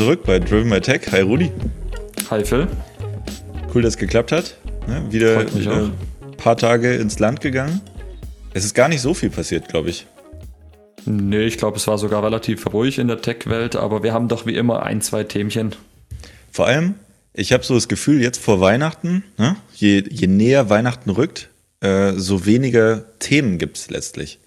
Zurück bei Driven by Tech. Hi Rudi. Hi Phil. Cool, dass es geklappt hat. Ne? Wieder ein paar Tage ins Land gegangen. Es ist gar nicht so viel passiert, glaube ich. Nee, ich glaube, es war sogar relativ ruhig in der Tech-Welt, aber wir haben doch wie immer ein, zwei Themchen. Vor allem, ich habe so das Gefühl, jetzt vor Weihnachten, ne? je, je näher Weihnachten rückt, äh, so weniger Themen gibt es letztlich.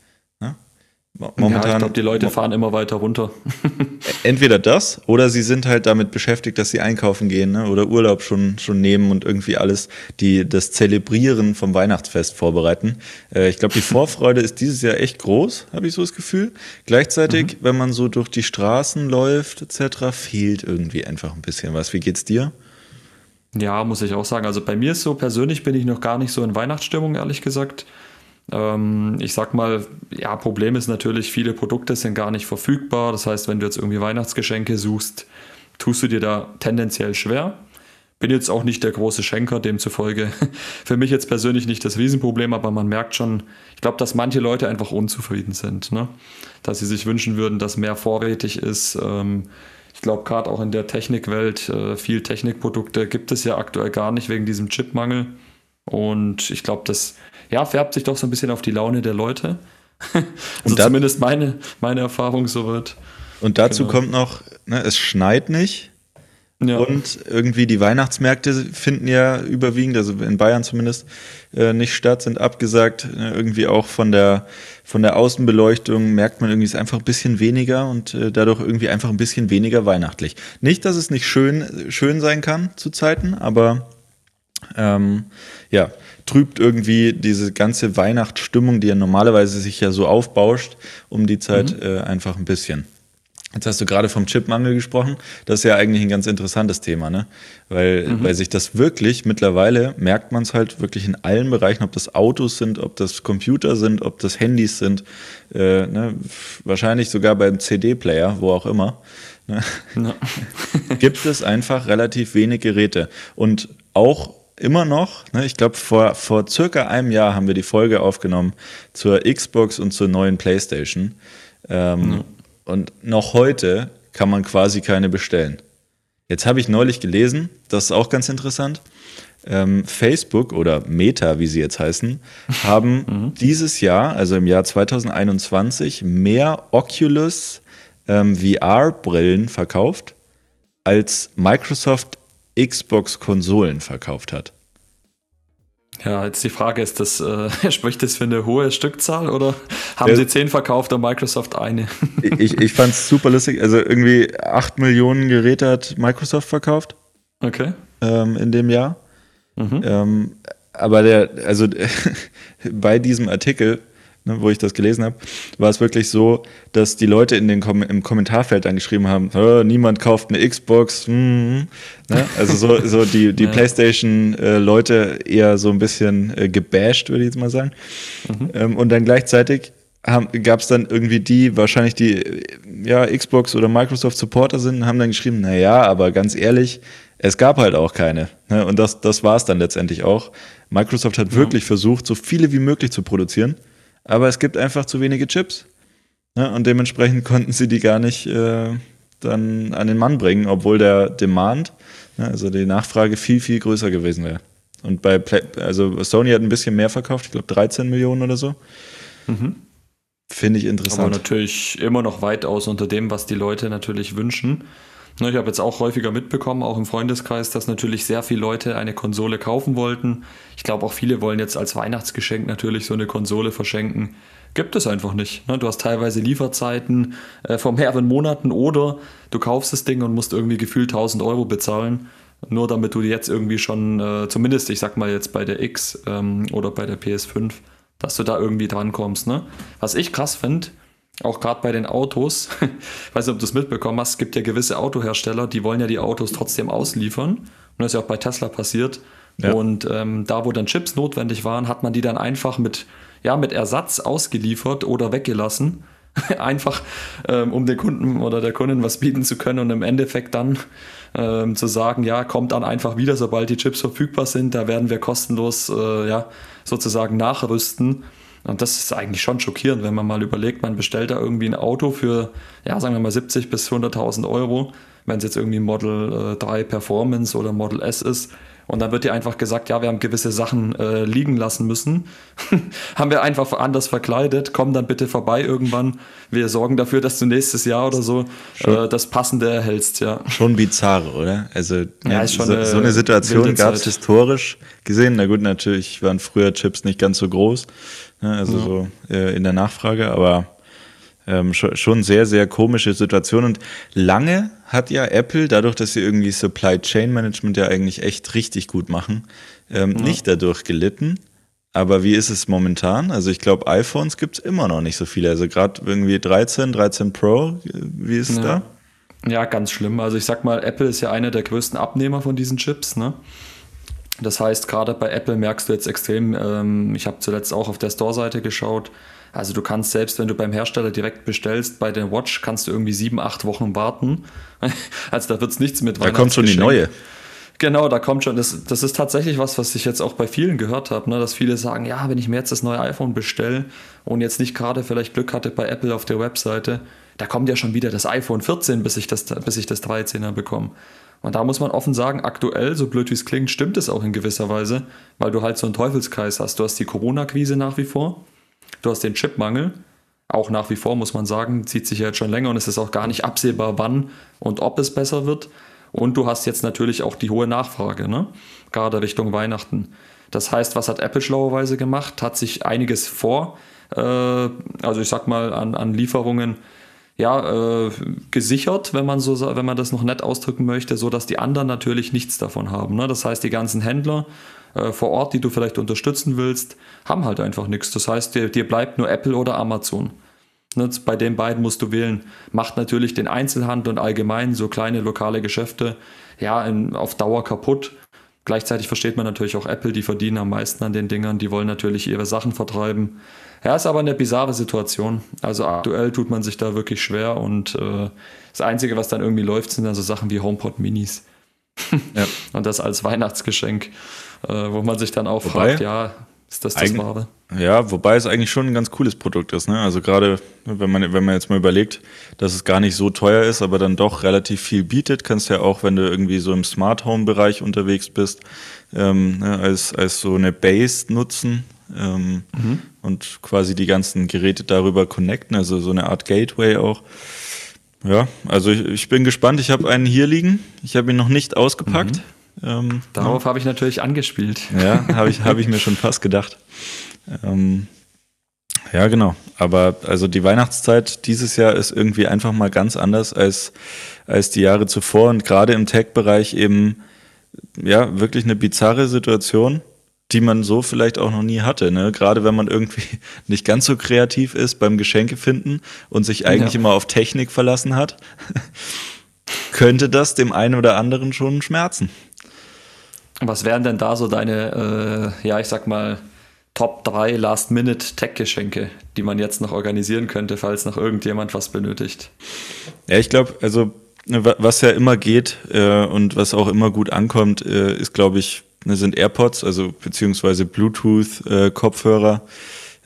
Momentan, ja, ich glaube, die Leute fahren immer weiter runter. entweder das oder sie sind halt damit beschäftigt, dass sie einkaufen gehen ne? oder Urlaub schon, schon nehmen und irgendwie alles, die das Zelebrieren vom Weihnachtsfest vorbereiten. Äh, ich glaube, die Vorfreude ist dieses Jahr echt groß, habe ich so das Gefühl. Gleichzeitig, mhm. wenn man so durch die Straßen läuft etc., fehlt irgendwie einfach ein bisschen was. Wie geht's dir? Ja, muss ich auch sagen. Also bei mir ist so persönlich bin ich noch gar nicht so in Weihnachtsstimmung, ehrlich gesagt. Ähm, ich sag mal, ja, Problem ist natürlich, viele Produkte sind gar nicht verfügbar. Das heißt, wenn du jetzt irgendwie Weihnachtsgeschenke suchst, tust du dir da tendenziell schwer. Bin jetzt auch nicht der große Schenker, demzufolge für mich jetzt persönlich nicht das Riesenproblem, aber man merkt schon, ich glaube, dass manche Leute einfach unzufrieden sind, ne? dass sie sich wünschen würden, dass mehr vorrätig ist. Ähm, ich glaube, gerade auch in der Technikwelt, äh, viel Technikprodukte gibt es ja aktuell gar nicht wegen diesem Chipmangel. Und ich glaube, das ja, färbt sich doch so ein bisschen auf die Laune der Leute. also und da, zumindest meine, meine Erfahrung so wird. Und dazu genau. kommt noch, ne, es schneit nicht. Ja. Und irgendwie die Weihnachtsmärkte finden ja überwiegend, also in Bayern zumindest, äh, nicht statt, sind abgesagt. Äh, irgendwie auch von der, von der Außenbeleuchtung merkt man irgendwie, es ist einfach ein bisschen weniger und äh, dadurch irgendwie einfach ein bisschen weniger weihnachtlich. Nicht, dass es nicht schön, schön sein kann zu Zeiten, aber ähm, ja, trübt irgendwie diese ganze Weihnachtsstimmung, die ja normalerweise sich ja so aufbauscht, um die Zeit mhm. äh, einfach ein bisschen. Jetzt hast du gerade vom Chipmangel gesprochen. Das ist ja eigentlich ein ganz interessantes Thema, ne? Weil, mhm. weil sich das wirklich mittlerweile merkt man es halt wirklich in allen Bereichen, ob das Autos sind, ob das Computer sind, ob das Handys sind, äh, ne? wahrscheinlich sogar beim CD-Player, wo auch immer. Ne? No. gibt es einfach relativ wenig Geräte. Und auch immer noch, ne, ich glaube, vor, vor circa einem Jahr haben wir die Folge aufgenommen zur Xbox und zur neuen PlayStation. Ähm, mhm. Und noch heute kann man quasi keine bestellen. Jetzt habe ich neulich gelesen, das ist auch ganz interessant. Ähm, Facebook oder Meta, wie sie jetzt heißen, haben mhm. dieses Jahr, also im Jahr 2021, mehr Oculus ähm, VR-Brillen verkauft als Microsoft Xbox-Konsolen verkauft hat. Ja, jetzt die Frage ist, das, äh, spricht das für eine hohe Stückzahl oder haben ja. sie zehn verkauft und Microsoft eine? ich ich fand es super lustig. Also irgendwie acht Millionen Geräte hat Microsoft verkauft. Okay. Ähm, in dem Jahr. Mhm. Ähm, aber der, also bei diesem Artikel ne, wo ich das gelesen habe, war es wirklich so, dass die Leute in den Kom im Kommentarfeld dann geschrieben haben, niemand kauft eine Xbox. Mm, ne? Also so, so die, die ja. PlayStation-Leute äh, eher so ein bisschen äh, gebasht, würde ich jetzt mal sagen. Mhm. Ähm, und dann gleichzeitig gab es dann irgendwie die, wahrscheinlich die ja, Xbox oder Microsoft Supporter sind, haben dann geschrieben, naja, aber ganz ehrlich, es gab halt auch keine. Ne? Und das, das war es dann letztendlich auch. Microsoft hat ja. wirklich versucht, so viele wie möglich zu produzieren aber es gibt einfach zu wenige Chips. Ne? Und dementsprechend konnten sie die gar nicht äh, dann an den Mann bringen, obwohl der Demand, ne, also die Nachfrage viel, viel größer gewesen wäre. Und bei Play also Sony hat ein bisschen mehr verkauft, ich glaube 13 Millionen oder so. Mhm. Finde ich interessant. Aber natürlich immer noch weitaus unter dem, was die Leute natürlich wünschen. Ne, ich habe jetzt auch häufiger mitbekommen, auch im Freundeskreis, dass natürlich sehr viele Leute eine Konsole kaufen wollten. Ich glaube auch viele wollen jetzt als Weihnachtsgeschenk natürlich so eine Konsole verschenken. Gibt es einfach nicht. Ne? Du hast teilweise Lieferzeiten äh, von mehreren Monaten oder du kaufst das Ding und musst irgendwie gefühlt 1000 Euro bezahlen, nur damit du jetzt irgendwie schon, äh, zumindest ich sag mal jetzt bei der X ähm, oder bei der PS5, dass du da irgendwie drankommst. Ne? Was ich krass finde, auch gerade bei den Autos, ich weiß nicht, ob du es mitbekommen hast, es gibt ja gewisse Autohersteller, die wollen ja die Autos trotzdem ausliefern. Und das ist ja auch bei Tesla passiert. Ja. Und ähm, da, wo dann Chips notwendig waren, hat man die dann einfach mit, ja, mit Ersatz ausgeliefert oder weggelassen. einfach, ähm, um den Kunden oder der Kundin was bieten zu können und im Endeffekt dann ähm, zu sagen, ja, kommt dann einfach wieder, sobald die Chips verfügbar sind. Da werden wir kostenlos, äh, ja, sozusagen nachrüsten. Und das ist eigentlich schon schockierend, wenn man mal überlegt, man bestellt da irgendwie ein Auto für, ja, sagen wir mal 70 bis 100.000 Euro, wenn es jetzt irgendwie Model äh, 3 Performance oder Model S ist. Und dann wird dir einfach gesagt, ja, wir haben gewisse Sachen äh, liegen lassen müssen. haben wir einfach anders verkleidet. Komm dann bitte vorbei irgendwann. Wir sorgen dafür, dass du nächstes Jahr oder so äh, das Passende erhältst, ja. Schon bizarr, oder? Also ja, so, eine, so, eine Situation gab es historisch gesehen. Na gut, natürlich waren früher Chips nicht ganz so groß. Ne? Also ja. so äh, in der Nachfrage, aber ähm, schon sehr, sehr komische Situation. Und lange hat ja Apple, dadurch, dass sie irgendwie Supply Chain Management ja eigentlich echt richtig gut machen, ähm, ja. nicht dadurch gelitten. Aber wie ist es momentan? Also ich glaube, iPhones gibt es immer noch nicht so viele. Also gerade irgendwie 13, 13 Pro, wie ist es ja. da? Ja, ganz schlimm. Also ich sag mal, Apple ist ja einer der größten Abnehmer von diesen Chips, ne? Das heißt, gerade bei Apple merkst du jetzt extrem, ähm, ich habe zuletzt auch auf der Store-Seite geschaut, also du kannst selbst, wenn du beim Hersteller direkt bestellst, bei der Watch kannst du irgendwie sieben, acht Wochen warten. Also da wird es nichts mit Da kommt schon die neue. Genau, da kommt schon. Das, das ist tatsächlich was, was ich jetzt auch bei vielen gehört habe, ne? dass viele sagen, ja, wenn ich mir jetzt das neue iPhone bestelle und jetzt nicht gerade vielleicht Glück hatte bei Apple auf der Webseite, da kommt ja schon wieder das iPhone 14, bis ich das, bis ich das 13er bekomme. Und da muss man offen sagen, aktuell, so blöd wie es klingt, stimmt es auch in gewisser Weise, weil du halt so einen Teufelskreis hast. Du hast die Corona-Krise nach wie vor. Du hast den Chipmangel, auch nach wie vor muss man sagen, zieht sich ja jetzt schon länger und es ist auch gar nicht absehbar, wann und ob es besser wird. Und du hast jetzt natürlich auch die hohe Nachfrage, ne? gerade Richtung Weihnachten. Das heißt, was hat Apple schlauerweise gemacht? Hat sich einiges vor, äh, also ich sag mal, an, an Lieferungen ja, äh, gesichert, wenn man so wenn man das noch nett ausdrücken möchte, so dass die anderen natürlich nichts davon haben. Ne? Das heißt, die ganzen Händler äh, vor Ort, die du vielleicht unterstützen willst, haben halt einfach nichts. Das heißt, dir, dir bleibt nur Apple oder Amazon. Ne? Bei den beiden musst du wählen. Macht natürlich den Einzelhandel und allgemein so kleine lokale Geschäfte ja in, auf Dauer kaputt. Gleichzeitig versteht man natürlich auch Apple, die verdienen am meisten an den Dingern, die wollen natürlich ihre Sachen vertreiben. Ja, ist aber eine bizarre Situation. Also aktuell tut man sich da wirklich schwer und äh, das Einzige, was dann irgendwie läuft, sind dann so Sachen wie HomePod Minis. ja. Und das als Weihnachtsgeschenk, äh, wo man sich dann auch Wobei, fragt, ja, ist das das Wahre? Ja, wobei es eigentlich schon ein ganz cooles Produkt ist. Ne? Also gerade, wenn man, wenn man jetzt mal überlegt, dass es gar nicht so teuer ist, aber dann doch relativ viel bietet, kannst du ja auch, wenn du irgendwie so im Smart Home Bereich unterwegs bist, ähm, ne, als, als so eine Base nutzen ähm, mhm. und quasi die ganzen Geräte darüber connecten, also so eine Art Gateway auch. Ja, also ich, ich bin gespannt. Ich habe einen hier liegen. Ich habe ihn noch nicht ausgepackt. Mhm. Ähm, Darauf ja. habe ich natürlich angespielt. Ja, habe ich, hab ich mir schon fast gedacht. Ähm, ja, genau. Aber also die Weihnachtszeit dieses Jahr ist irgendwie einfach mal ganz anders als, als die Jahre zuvor und gerade im Tech-Bereich eben ja wirklich eine bizarre Situation die man so vielleicht auch noch nie hatte. Ne? Gerade wenn man irgendwie nicht ganz so kreativ ist beim Geschenke finden und sich eigentlich ja. immer auf Technik verlassen hat, könnte das dem einen oder anderen schon schmerzen. Was wären denn da so deine, äh, ja, ich sag mal, Top 3 Last-Minute-Tech-Geschenke, die man jetzt noch organisieren könnte, falls noch irgendjemand was benötigt? Ja, ich glaube, also ne, was ja immer geht äh, und was auch immer gut ankommt, äh, ist, glaube ich, ne, sind AirPods, also beziehungsweise Bluetooth-Kopfhörer.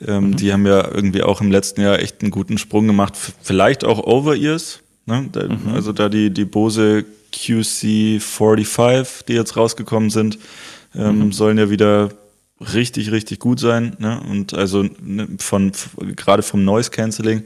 Äh, ähm, mhm. Die haben ja irgendwie auch im letzten Jahr echt einen guten Sprung gemacht. Vielleicht auch Over-Ears. Ne? Da, mhm. Also da die, die Bose QC45, die jetzt rausgekommen sind, ähm, mhm. sollen ja wieder richtig, richtig gut sein. Ne? Und also ne, von gerade vom Noise Cancelling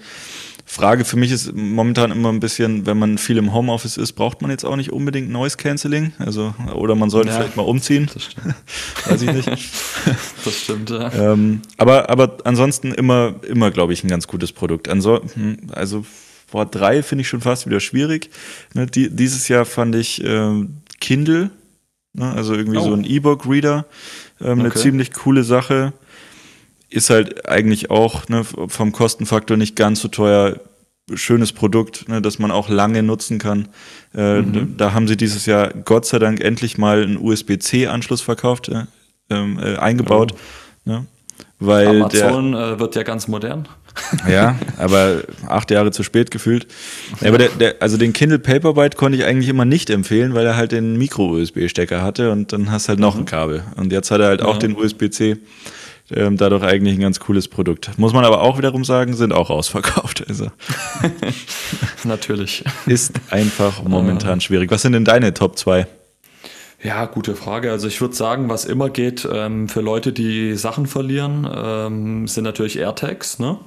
Frage für mich ist momentan immer ein bisschen, wenn man viel im Homeoffice ist, braucht man jetzt auch nicht unbedingt Noise Cancelling. Also, oder man sollte ja, vielleicht mal umziehen. Das stimmt. Weiß ich nicht. das stimmt, ja. Ähm, aber, aber ansonsten immer, immer, glaube ich, ein ganz gutes Produkt. Ansonsten, hm, also vor drei finde ich schon fast wieder schwierig. Ne, die, dieses Jahr fand ich äh, Kindle, ne, also irgendwie oh. so ein E-Book-Reader, ähm, okay. eine ziemlich coole Sache ist halt eigentlich auch ne, vom Kostenfaktor nicht ganz so teuer. Schönes Produkt, ne, das man auch lange nutzen kann. Äh, mhm. Da haben sie dieses Jahr Gott sei Dank endlich mal einen USB-C-Anschluss verkauft, äh, äh, eingebaut. Oh. Ne, weil Amazon der, äh, wird ja ganz modern. Ja, aber acht Jahre zu spät gefühlt. Ja, aber der, der, also den Kindle Paperbyte konnte ich eigentlich immer nicht empfehlen, weil er halt den Micro-USB-Stecker hatte und dann hast halt noch mhm. ein Kabel. Und jetzt hat er halt ja. auch den USB-C. ähm, dadurch eigentlich ein ganz cooles Produkt. Muss man aber auch wiederum sagen, sind auch ausverkauft. Also. Natürlich. Ist einfach momentan schwierig. Was sind denn deine Top 2? Ja, gute Frage. Also ich würde sagen, was immer geht ähm, für Leute, die Sachen verlieren, ähm, sind natürlich AirTags. Ne?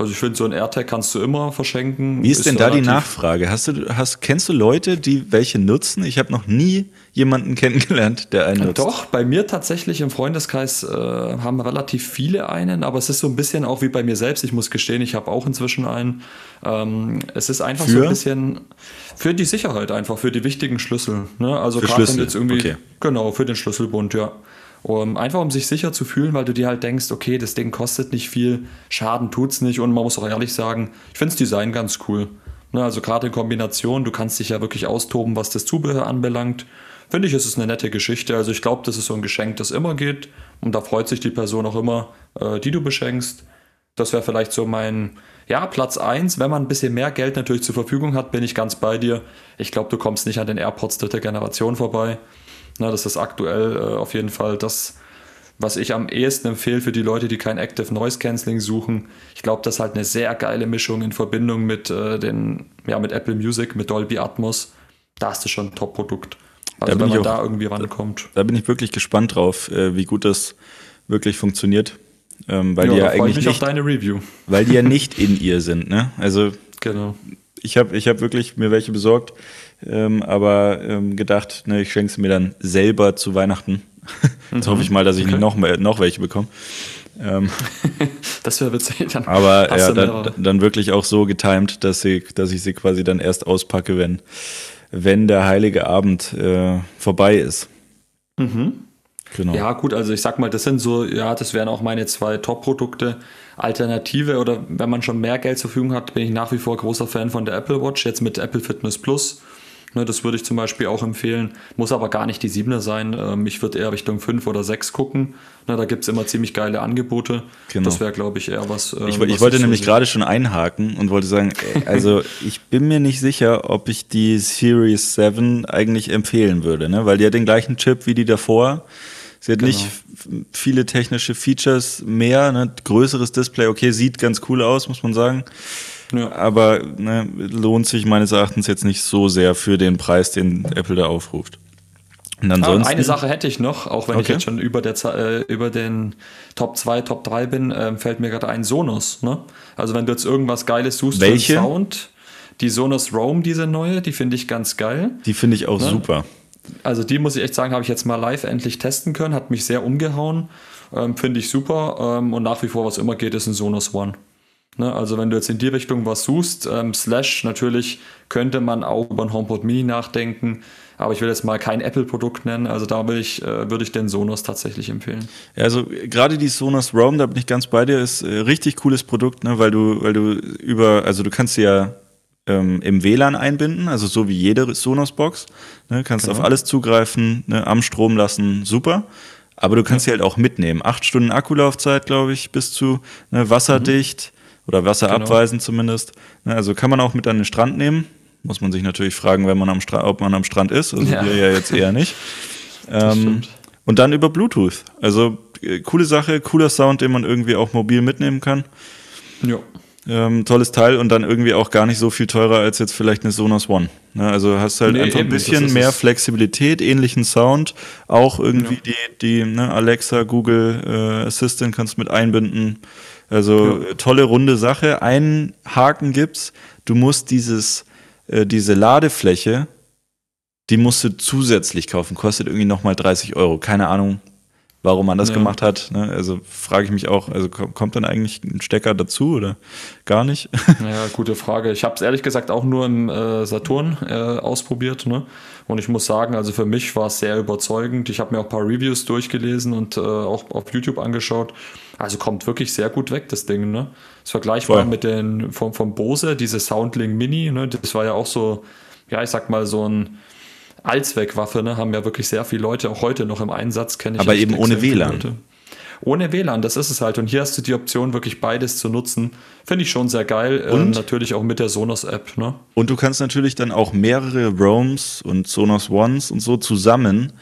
Also ich finde, so ein AirTag kannst du immer verschenken. Wie ist, ist denn da die Nachfrage? Hast du, hast, kennst du Leute, die welche nutzen? Ich habe noch nie jemanden kennengelernt, der einen nutzt. Doch, bei mir tatsächlich im Freundeskreis äh, haben relativ viele einen, aber es ist so ein bisschen auch wie bei mir selbst. Ich muss gestehen, ich habe auch inzwischen einen. Ähm, es ist einfach für? so ein bisschen für die Sicherheit einfach, für die wichtigen Schlüssel. Ne? Also gerade wenn jetzt irgendwie, okay. genau, für den Schlüsselbund, ja. Um, einfach um sich sicher zu fühlen, weil du dir halt denkst, okay, das Ding kostet nicht viel, Schaden tut's nicht und man muss auch ehrlich sagen, ich finde das Design ganz cool. Ne, also gerade in Kombination, du kannst dich ja wirklich austoben, was das Zubehör anbelangt. Finde ich, ist es eine nette Geschichte. Also ich glaube, das ist so ein Geschenk, das immer geht und da freut sich die Person auch immer, äh, die du beschenkst. Das wäre vielleicht so mein, ja, Platz 1. Wenn man ein bisschen mehr Geld natürlich zur Verfügung hat, bin ich ganz bei dir. Ich glaube, du kommst nicht an den AirPods dritte Generation vorbei. Na, das ist aktuell äh, auf jeden Fall das, was ich am ehesten empfehle für die Leute, die kein Active Noise Cancelling suchen. Ich glaube, das ist halt eine sehr geile Mischung in Verbindung mit, äh, den, ja, mit Apple Music, mit Dolby Atmos. Da ist es schon ein Top-Produkt. Also wenn man auch, da irgendwie rankommt. Da bin ich wirklich gespannt drauf, äh, wie gut das wirklich funktioniert. Ähm, weil ja, die ja eigentlich nicht, auf deine Review. Weil die ja nicht in ihr sind, ne? Also genau. Ich habe ich hab wirklich mir welche besorgt ähm, aber ähm, gedacht, ne, ich schenke es mir dann selber zu Weihnachten. Jetzt mhm. hoffe ich mal, dass ich okay. nicht noch, mehr, noch welche bekomme. Ähm, das wäre witzig. Dann aber ja, dann, dann, wirklich auch so getimed, dass, sie, dass ich sie quasi dann erst auspacke, wenn, wenn der heilige Abend äh, vorbei ist. Mhm. Genau. Ja, gut, also ich sag mal, das sind so, ja, das wären auch meine zwei Top-Produkte. Alternative oder wenn man schon mehr Geld zur Verfügung hat, bin ich nach wie vor großer Fan von der Apple Watch, jetzt mit Apple Fitness Plus. Ne, das würde ich zum Beispiel auch empfehlen. Muss aber gar nicht die 7er sein. Ähm, ich würde eher Richtung 5 oder 6 gucken. Ne, da gibt es immer ziemlich geile Angebote. Genau. Das wäre, glaube ich, eher was. Ähm, ich, was ich wollte ich nämlich so gerade schon einhaken und wollte sagen, äh, also ich bin mir nicht sicher, ob ich die Series 7 eigentlich empfehlen würde, ne? weil die hat den gleichen Chip wie die davor. Sie hat genau. nicht viele technische Features mehr, ne? größeres Display, okay, sieht ganz cool aus, muss man sagen. Ja. Aber ne, lohnt sich meines Erachtens jetzt nicht so sehr für den Preis, den Apple da aufruft. Und ansonsten, ah, eine Sache hätte ich noch, auch wenn okay. ich jetzt schon über, der, äh, über den Top 2, Top 3 bin, äh, fällt mir gerade ein Sonos. Ne? Also wenn du jetzt irgendwas Geiles suchst Welche? für Sound, die Sonos Roam, diese neue, die finde ich ganz geil. Die finde ich auch ne? super. Also die muss ich echt sagen, habe ich jetzt mal live endlich testen können, hat mich sehr umgehauen, ähm, finde ich super. Ähm, und nach wie vor, was immer geht, ist ein Sonos One. Ne, also wenn du jetzt in die Richtung was suchst, ähm, Slash natürlich könnte man auch über ein HomePod Mini nachdenken, aber ich will jetzt mal kein Apple-Produkt nennen, also da will ich, äh, würde ich den Sonos tatsächlich empfehlen. Also gerade die Sonos Roam, da bin ich ganz bei dir, ist äh, richtig cooles Produkt, ne, weil du, weil du über, also du kannst ja ähm, im WLAN einbinden, also so wie jede Sonos-Box, ne, kannst genau. auf alles zugreifen, ne, am Strom lassen, super. Aber du kannst ja. sie halt auch mitnehmen. Acht Stunden Akkulaufzeit, glaube ich, bis zu ne, wasserdicht. Mhm oder wasserabweisend genau. zumindest. Ne, also kann man auch mit an den Strand nehmen. Muss man sich natürlich fragen, wenn man am Strand, ob man am Strand ist. Also ja. wir ja jetzt eher nicht. Ähm, und dann über Bluetooth. Also äh, coole Sache, cooler Sound, den man irgendwie auch mobil mitnehmen kann. Ja. Ähm, tolles Teil und dann irgendwie auch gar nicht so viel teurer als jetzt vielleicht eine Sonos One. Ne, also hast halt nee, einfach ein bisschen mehr Flexibilität, ähnlichen Sound, auch irgendwie ja. die, die ne, Alexa, Google äh, Assistant kannst mit einbinden. Also ja. tolle runde Sache. Einen Haken gibt's. Du musst dieses, äh, diese Ladefläche, die musst du zusätzlich kaufen. Kostet irgendwie nochmal 30 Euro. Keine Ahnung, warum man das ja. gemacht hat. Ne? Also frage ich mich auch, also kommt dann eigentlich ein Stecker dazu oder gar nicht? Ja, gute Frage. Ich habe es ehrlich gesagt auch nur im äh, Saturn äh, ausprobiert. Ne? Und ich muss sagen, also für mich war es sehr überzeugend. Ich habe mir auch ein paar Reviews durchgelesen und äh, auch auf YouTube angeschaut. Also kommt wirklich sehr gut weg, das Ding. Ne? Ist vergleichbar Voll. mit den vom, vom Bose, diese Soundlink Mini. Ne? Das war ja auch so, ja, ich sag mal, so ein Allzweckwaffe, ne? haben ja wirklich sehr viele Leute auch heute noch im Einsatz, kenne ich. Aber eben ohne WLAN. Leute. Ohne WLAN, das ist es halt. Und hier hast du die Option, wirklich beides zu nutzen. Finde ich schon sehr geil. Und ähm, natürlich auch mit der Sonos-App. Ne? Und du kannst natürlich dann auch mehrere Roams und Sonos Ones und so zusammen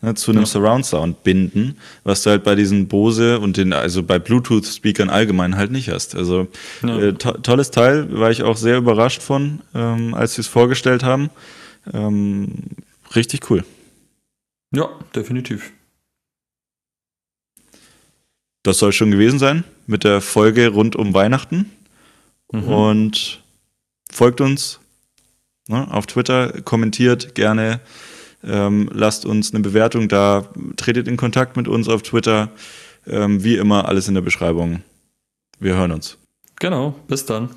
ne, zu einem ja. Surround Sound binden, was du halt bei diesen Bose und den, also bei Bluetooth-Speakern allgemein halt nicht hast. Also ja. äh, to tolles Teil, war ich auch sehr überrascht von, ähm, als sie es vorgestellt haben. Ähm, richtig cool. Ja, definitiv. Das soll schon gewesen sein mit der Folge rund um Weihnachten. Mhm. Und folgt uns ne, auf Twitter, kommentiert gerne, ähm, lasst uns eine Bewertung da, tretet in Kontakt mit uns auf Twitter. Ähm, wie immer, alles in der Beschreibung. Wir hören uns. Genau, bis dann.